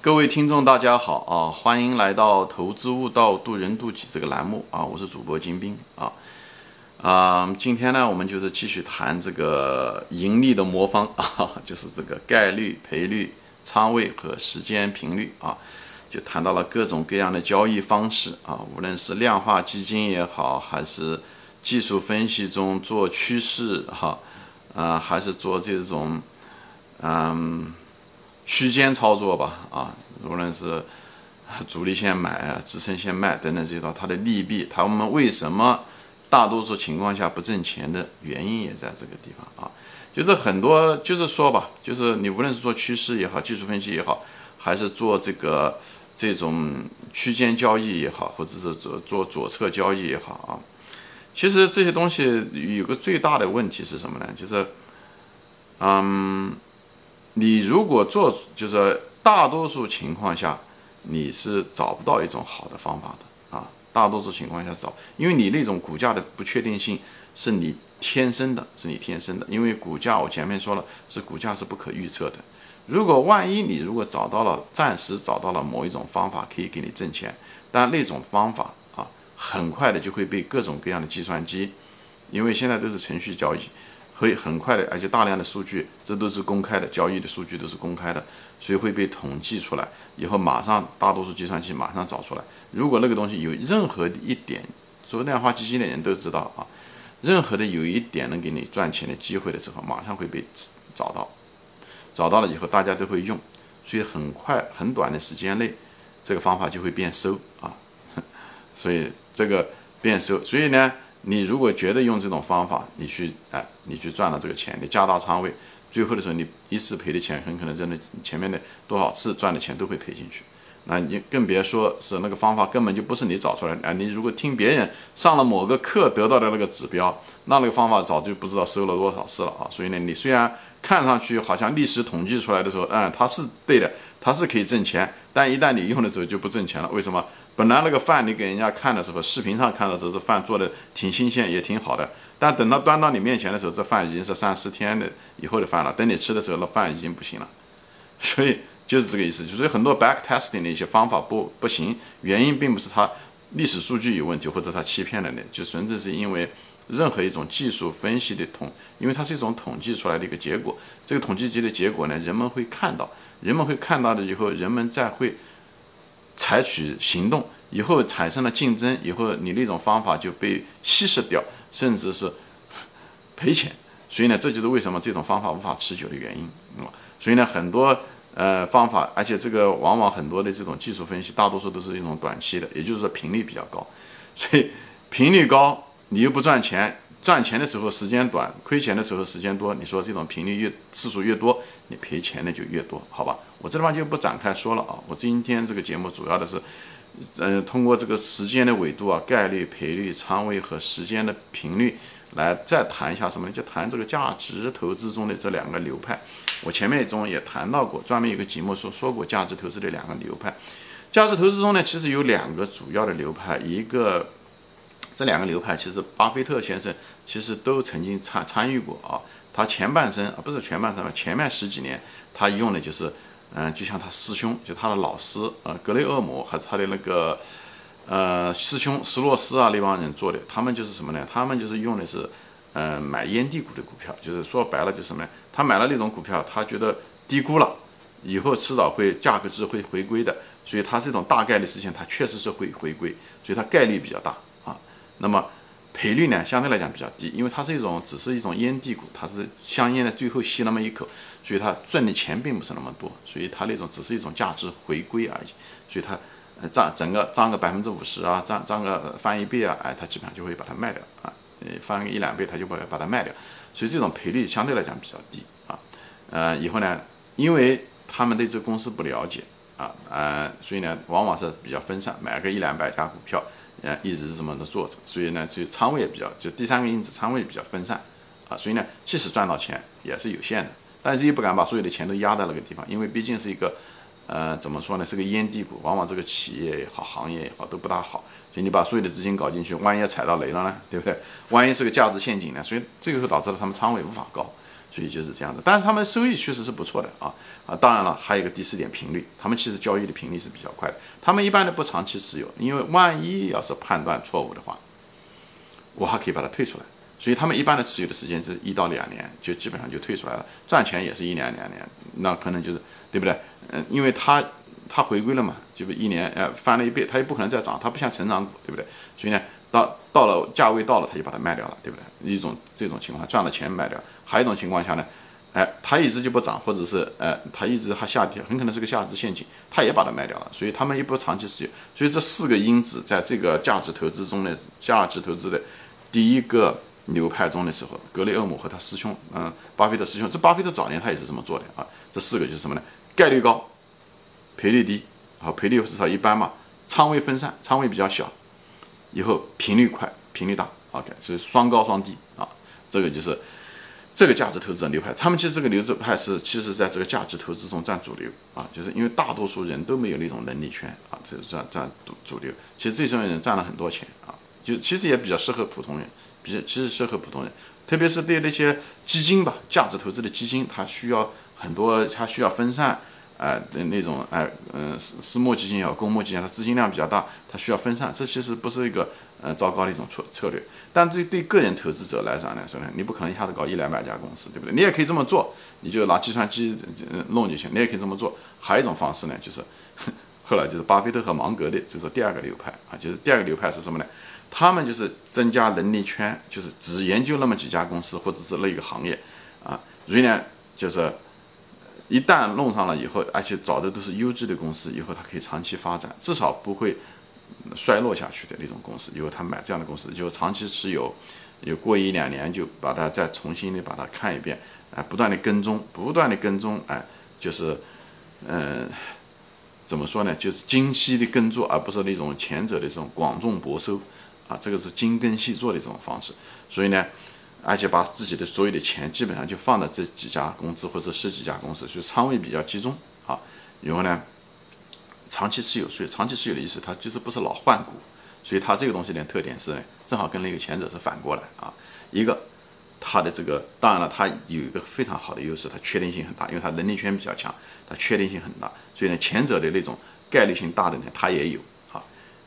各位听众，大家好啊！欢迎来到《投资悟道，渡人渡己》这个栏目啊！我是主播金兵啊啊！今天呢，我们就是继续谈这个盈利的魔方 啊，就是这个概率、赔率、仓位和时间频率啊，就谈到了各种各样的交易方式啊，无论是量化基金也好，还是技术分析中做趋势哈啊，还是做这种嗯。区间操作吧，啊，无论是主力线买啊，支撑线卖等等这些，它的利弊，他们为什么大多数情况下不挣钱的原因也在这个地方啊，就是很多，就是说吧，就是你无论是做趋势也好，技术分析也好，还是做这个这种区间交易也好，或者是做做左侧交易也好啊，其实这些东西有个最大的问题是什么呢？就是，嗯。你如果做，就是大多数情况下，你是找不到一种好的方法的啊。大多数情况下找，因为你那种股价的不确定性是你天生的，是你天生的。因为股价我前面说了，是股价是不可预测的。如果万一你如果找到了，暂时找到了某一种方法可以给你挣钱，但那种方法啊，很快的就会被各种各样的计算机，因为现在都是程序交易。会很快的，而且大量的数据，这都是公开的，交易的数据都是公开的，所以会被统计出来，以后马上大多数计算器马上找出来。如果那个东西有任何一点，做量化基金的人都知道啊，任何的有一点能给你赚钱的机会的时候，马上会被找到，找到了以后大家都会用，所以很快很短的时间内，这个方法就会变收啊，所以这个变收，所以呢。你如果觉得用这种方法，你去哎，你去赚了这个钱，你加大仓位，最后的时候你一次赔的钱，很可能真的前面的多少次赚的钱都会赔进去。那你更别说是那个方法根本就不是你找出来的啊！你如果听别人上了某个课得到的那个指标，那那个方法早就不知道收了多少次了啊！所以呢，你虽然看上去好像历史统计出来的时候，嗯，它是对的，它是可以挣钱，但一旦你用的时候就不挣钱了。为什么？本来那个饭你给人家看的时候，视频上看到这是饭做的挺新鲜，也挺好的。但等到端到你面前的时候，这饭已经是三四天的以后的饭了。等你吃的时候，那饭已经不行了。所以就是这个意思。就是很多 back testing 的一些方法不不行，原因并不是它历史数据有问题，或者它欺骗了你，就纯粹是因为任何一种技术分析的统，因为它是一种统计出来的一个结果。这个统计局的结果呢，人们会看到，人们会看到的以后，人们再会。采取行动以后产生了竞争，以后你那种方法就被稀释掉，甚至是赔钱。所以呢，这就是为什么这种方法无法持久的原因啊。所以呢，很多呃方法，而且这个往往很多的这种技术分析，大多数都是一种短期的，也就是说频率比较高。所以频率高，你又不赚钱。赚钱的时候时间短，亏钱的时候时间多。你说这种频率越次数越多，你赔钱的就越多，好吧？我这地方就不展开说了啊。我今天这个节目主要的是，嗯，通过这个时间的维度啊，概率、赔率、仓位和时间的频率来再谈一下什么呢？就谈这个价值投资中的这两个流派。我前面中也谈到过，专门有个节目说说过价值投资的两个流派。价值投资中呢，其实有两个主要的流派，一个。这两个流派其实，巴菲特先生其实都曾经参参与过啊。他前半生啊，不是前半生吧，前面十几年他用的就是，嗯，就像他师兄，就他的老师呃，格雷厄姆还是他的那个呃师兄斯洛斯啊那帮人做的。他们就是什么呢？他们就是用的是，嗯，买烟蒂股的股票，就是说白了就是什么呢？他买了那种股票，他觉得低估了，以后迟早会价格值会回归的，所以他这种大概率事情，他确实是会回归，所以它概率比较大啊。那么赔率呢，相对来讲比较低，因为它是一种只是一种烟蒂股，它是香烟的最后吸那么一口，所以它赚的钱并不是那么多，所以它那种只是一种价值回归而已，所以它呃涨整个涨个百分之五十啊，涨涨个翻一倍啊，哎，它基本上就会把它卖掉啊，呃翻个一两倍，它就会把它卖掉，所以这种赔率相对来讲比较低啊，呃以后呢，因为他们对这个公司不了解啊，呃所以呢，往往是比较分散，买个一两百家股票。呃，一直是这么的做着，所以呢，就仓位也比较，就第三个因子仓位比较分散，啊，所以呢，即使赚到钱也是有限的，但是又不敢把所有的钱都压在那个地方，因为毕竟是一个，呃，怎么说呢，是个烟蒂股，往往这个企业也好，行业也好都不大好，所以你把所有的资金搞进去，万一要踩到雷了呢，对不对？万一是个价值陷阱呢？所以这个会导致了他们仓位无法高，所以就是这样的。但是他们收益确实是不错的啊啊！当然了，还有一个第四点频率，他们其实交易的频率是比较快的。他们一般的不长期持有，因为万一要是判断错误的话，我还可以把它退出来。所以他们一般的持有的时间是一到两年，就基本上就退出来了，赚钱也是一年两年，那可能就是对不对？嗯，因为他他回归了嘛，就是一年呃翻了一倍，他也不可能再涨，它不像成长股，对不对？所以呢，到到了价位到了，他就把它卖掉了，对不对？一种这种情况赚了钱卖掉，还有一种情况下呢，哎，它一直就不涨，或者是呃它一直还下跌，很可能是个下值陷阱，他也把它卖掉了。所以他们也不长期持有，所以这四个因子在这个价值投资中呢，价值投资的第一个。流派中的时候，格雷厄姆和他师兄，嗯，巴菲特师兄，这巴菲特早年他也是这么做的啊。这四个就是什么呢？概率高，赔率低，啊，赔率至少一般嘛。仓位分散，仓位比较小，以后频率快，频率大，OK，所以双高双低啊。这个就是这个价值投资的流派。他们其实这个流资派是其实在这个价值投资中占主流啊，就是因为大多数人都没有那种能力圈啊，这是占占主主流。其实这些人赚了很多钱啊，就其实也比较适合普通人。其实适合普通人，特别是对那些基金吧，价值投资的基金，它需要很多，它需要分散，哎的那种，哎，嗯，私私募基金也好，公募基金，它资金量比较大，它需要分散，这其实不是一个，呃，糟糕的一种策策略。但对对个人投资者来讲来说呢，你不可能一下子搞一两百家公司，对不对？你也可以这么做，你就拿计算机弄就行，你也可以这么做。还有一种方式呢，就是 后来就是巴菲特和芒格的，这是第二个流派啊，就是第二个流派是什么呢？他们就是增加能力圈，就是只研究那么几家公司或者是那个行业，啊，所以呢，就是一旦弄上了以后，而且找的都是优质的公司，以后它可以长期发展，至少不会衰落下去的那种公司。以后他买这样的公司，就长期持有，有过一两年就把它再重新的把它看一遍，啊，不断的跟踪，不断的跟踪，哎，就是，嗯。怎么说呢？就是精细的耕作，而不是那种前者的这种广种薄收，啊，这个是精耕细作的这种方式。所以呢，而且把自己的所有的钱基本上就放在这几家公司或者十几家公司，所以仓位比较集中啊。然后呢，长期持有，所以长期持有的意思，它就是不是老换股。所以它这个东西的特点是，正好跟那个前者是反过来啊。一个，它的这个当然了，它有一个非常好的优势，它确定性很大，因为它能力圈比较强。它确定性很大，所以呢，前者的那种概率性大的呢，它也有。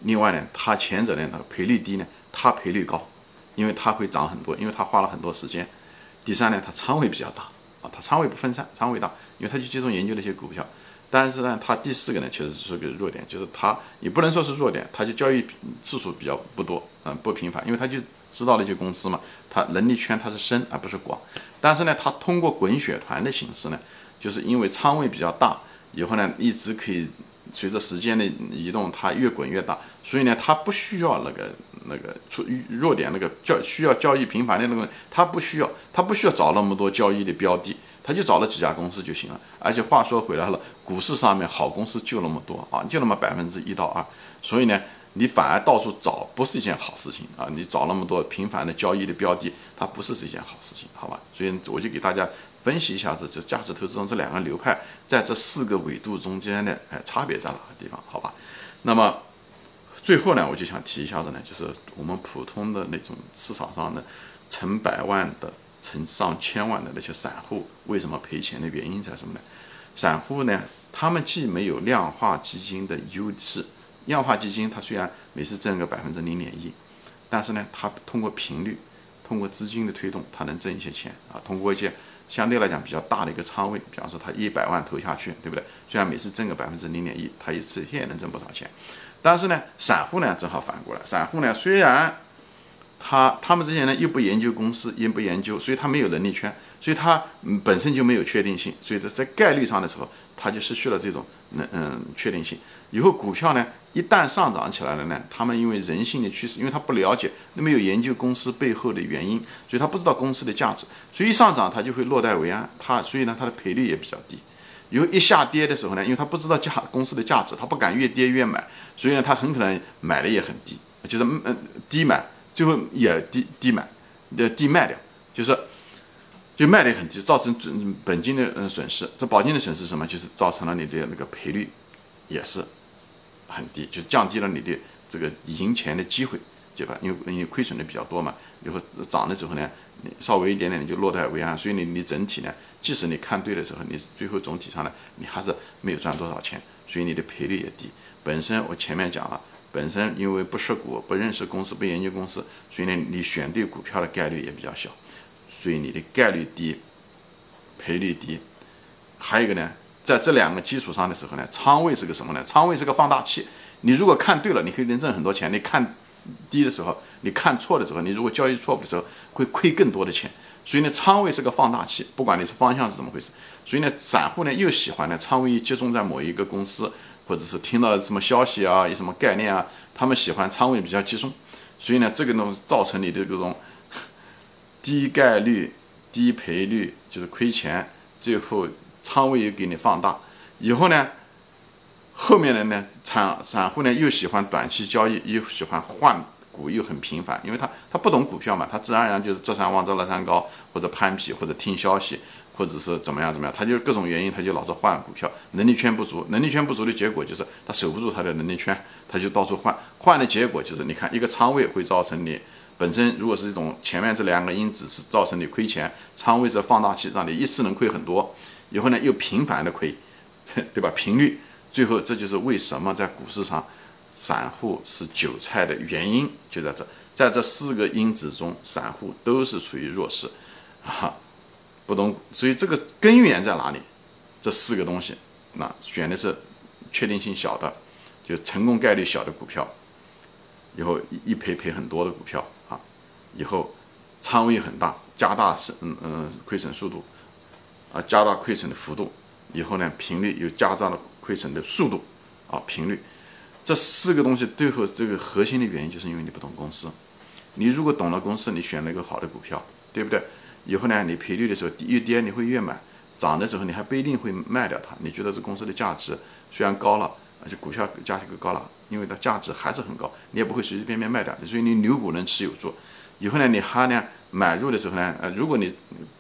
另外呢，它前者呢，它赔率低呢，它赔率高，因为它会涨很多，因为它花了很多时间。第三呢，它仓位比较大啊，它仓位不分散，仓位大，因为它就集中研究那些股票。但是呢，它第四个呢，确实是个弱点，就是它也不能说是弱点，它就交易次数比较不多，嗯，不频繁，因为它就知道那些公司嘛，它能力圈它是深而不是广。但是呢，它通过滚雪团的形式呢。就是因为仓位比较大，以后呢一直可以随着时间的移动，它越滚越大，所以呢它不需要那个那个出弱点那个交需要交易频繁的那个，它不需要，它不需要找那么多交易的标的，它就找了几家公司就行了。而且话说回来了，股市上面好公司就那么多啊，就那么百分之一到二，所以呢你反而到处找不是一件好事情啊，你找那么多频繁的交易的标的，它不是是一件好事情，好吧？所以我就给大家。分析一下子，这价值投资中这两个流派在这四个纬度中间的哎差别在哪个地方？好吧，那么最后呢，我就想提一下子呢，就是我们普通的那种市场上的成百万的、成上千万的那些散户，为什么赔钱的原因在什么呢？散户呢，他们既没有量化基金的优势，量化基金它虽然每次挣个百分之零点一，但是呢，它通过频率，通过资金的推动，它能挣一些钱啊，通过一些。相对来讲比较大的一个仓位，比方说他一百万投下去，对不对？虽然每次挣个百分之零点一，他一次也能挣不少钱。但是呢，散户呢正好反过来，散户呢虽然他他们这些人又不研究公司，也不研究，所以他没有能力圈，所以他本身就没有确定性，所以在在概率上的时候，他就失去了这种能嗯确定性。以后股票呢？一旦上涨起来了呢，他们因为人性的趋势，因为他不了解，那没有研究公司背后的原因，所以他不知道公司的价值，所以一上涨他就会落袋为安，他所以呢他的赔率也比较低。以后一下跌的时候呢，因为他不知道价公司的价值，他不敢越跌越买，所以呢他很可能买的也很低，就是嗯低买，最后也低低买，的低卖掉，就是就卖的很低，造成本本金的嗯损失。这保金的损失什么？就是造成了你的那个赔率也是。很低，就降低了你的这个赢钱的机会，对吧？因为因为亏损的比较多嘛，以后涨的时候呢，你稍微一点点你就落袋为安，所以你你整体呢，即使你看对的时候，你最后总体上呢，你还是没有赚多少钱，所以你的赔率也低。本身我前面讲了，本身因为不识股、不认识公司、不研究公司，所以呢，你选对股票的概率也比较小，所以你的概率低，赔率低。还有一个呢，在这两个基础上的时候呢，仓位是个什么呢？仓位是个放大器。你如果看对了，你可以能挣很多钱；你看低的时候，你看错的时候，你如果交易错误的时候，会亏更多的钱。所以呢，仓位是个放大器，不管你是方向是怎么回事。所以呢，散户呢又喜欢呢仓位集中在某一个公司。或者是听到什么消息啊，有什么概念啊，他们喜欢仓位比较集中，所以呢，这个东西造成你的这种 低概率、低赔率，就是亏钱，最后仓位又给你放大，以后呢，后面的呢，散散户呢又喜欢短期交易，又喜欢换股，又很频繁，因为他他不懂股票嘛，他自然而然就是这山望着那山高，或者攀比，或者听消息。或者是怎么样怎么样，他就各种原因，他就老是换股票，能力圈不足，能力圈不足的结果就是他守不住他的能力圈，他就到处换，换的结果就是你看一个仓位会造成你本身如果是这种前面这两个因子是造成你亏钱，仓位是放大器，让你一次能亏很多，以后呢又频繁的亏，对吧？频率，最后这就是为什么在股市上散户是韭菜的原因就在这，在这四个因子中，散户都是处于弱势，啊。不懂，所以这个根源在哪里？这四个东西，那选的是确定性小的，就成功概率小的股票，以后一赔赔很多的股票啊，以后仓位很大，加大是嗯嗯亏损速度，啊加大亏损的幅度，以后呢频率又加大了亏损的速度啊频率，这四个东西最后这个核心的原因就是因为你不懂公司，你如果懂了公司，你选了一个好的股票，对不对？以后呢，你赔率的时候越跌，你会越买；涨的时候，你还不一定会卖掉它。你觉得这公司的价值虽然高了，而且股票价格高了，因为它价值还是很高，你也不会随随便便卖掉。所以你牛股能持有住。以后呢，你还呢买入的时候呢，呃，如果你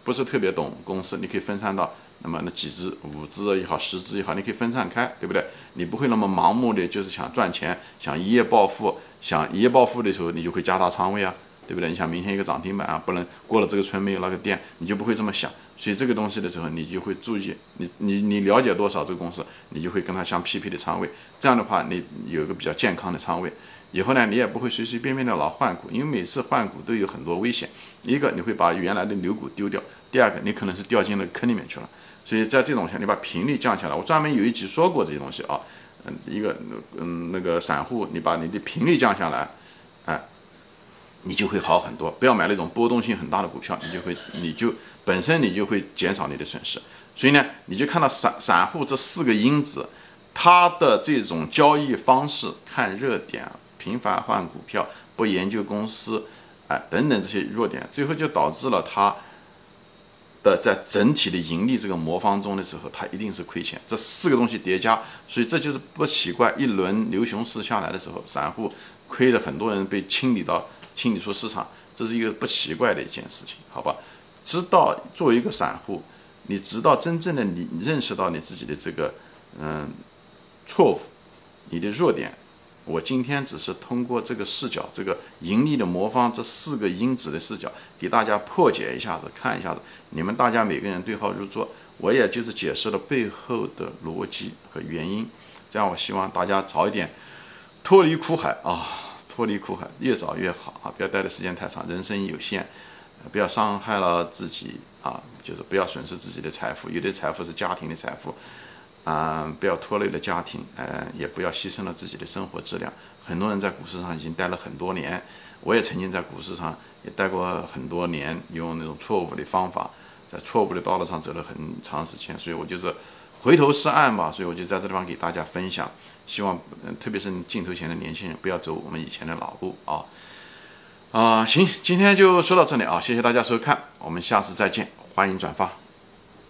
不是特别懂公司，你可以分散到那么那几只、五只也好，十只也好，你可以分散开，对不对？你不会那么盲目的就是想赚钱，想一夜暴富，想一夜暴富的时候，你就会加大仓位啊。对不对？你想明天一个涨停板啊，不能过了这个村没有那个店，你就不会这么想。所以这个东西的时候，你就会注意，你你你了解多少这个公司，你就会跟它相匹配的仓位。这样的话，你有一个比较健康的仓位，以后呢，你也不会随随便便的老换股，因为每次换股都有很多危险。一个你会把原来的牛股丢掉，第二个你可能是掉进了坑里面去了。所以在这种下，你把频率降下来。我专门有一集说过这些东西啊，嗯，一个嗯那个散户，你把你的频率降下来，哎。你就会好很多，不要买那种波动性很大的股票，你就会，你就本身你就会减少你的损失。所以呢，你就看到散散户这四个因子，他的这种交易方式，看热点，频繁换股票，不研究公司，哎，等等这些弱点，最后就导致了他的在整体的盈利这个魔方中的时候，他一定是亏钱。这四个东西叠加，所以这就是不奇怪，一轮牛熊市下来的时候，散户亏的很多人被清理到。清理出市场，这是一个不奇怪的一件事情，好吧？直到作为一个散户，你直到真正的你认识到你自己的这个嗯错误，你的弱点，我今天只是通过这个视角，这个盈利的魔方这四个因子的视角，给大家破解一下子，看一下子，你们大家每个人对号入座，我也就是解释了背后的逻辑和原因，这样我希望大家早一点脱离苦海啊。脱离苦海越早越好啊！不要待的时间太长，人生有限，不要伤害了自己啊！就是不要损失自己的财富，有的财富是家庭的财富，啊，不要拖累了家庭，呃，也不要牺牲了自己的生活质量。很多人在股市上已经待了很多年，我也曾经在股市上也待过很多年，用那种错误的方法，在错误的道路上走了很长时间，所以我就是回头是岸吧。所以我就在这地方给大家分享。希望，嗯，特别是镜头前的年轻人，不要走我们以前的老路啊！啊，行，今天就说到这里啊，谢谢大家收看，我们下次再见，欢迎转发。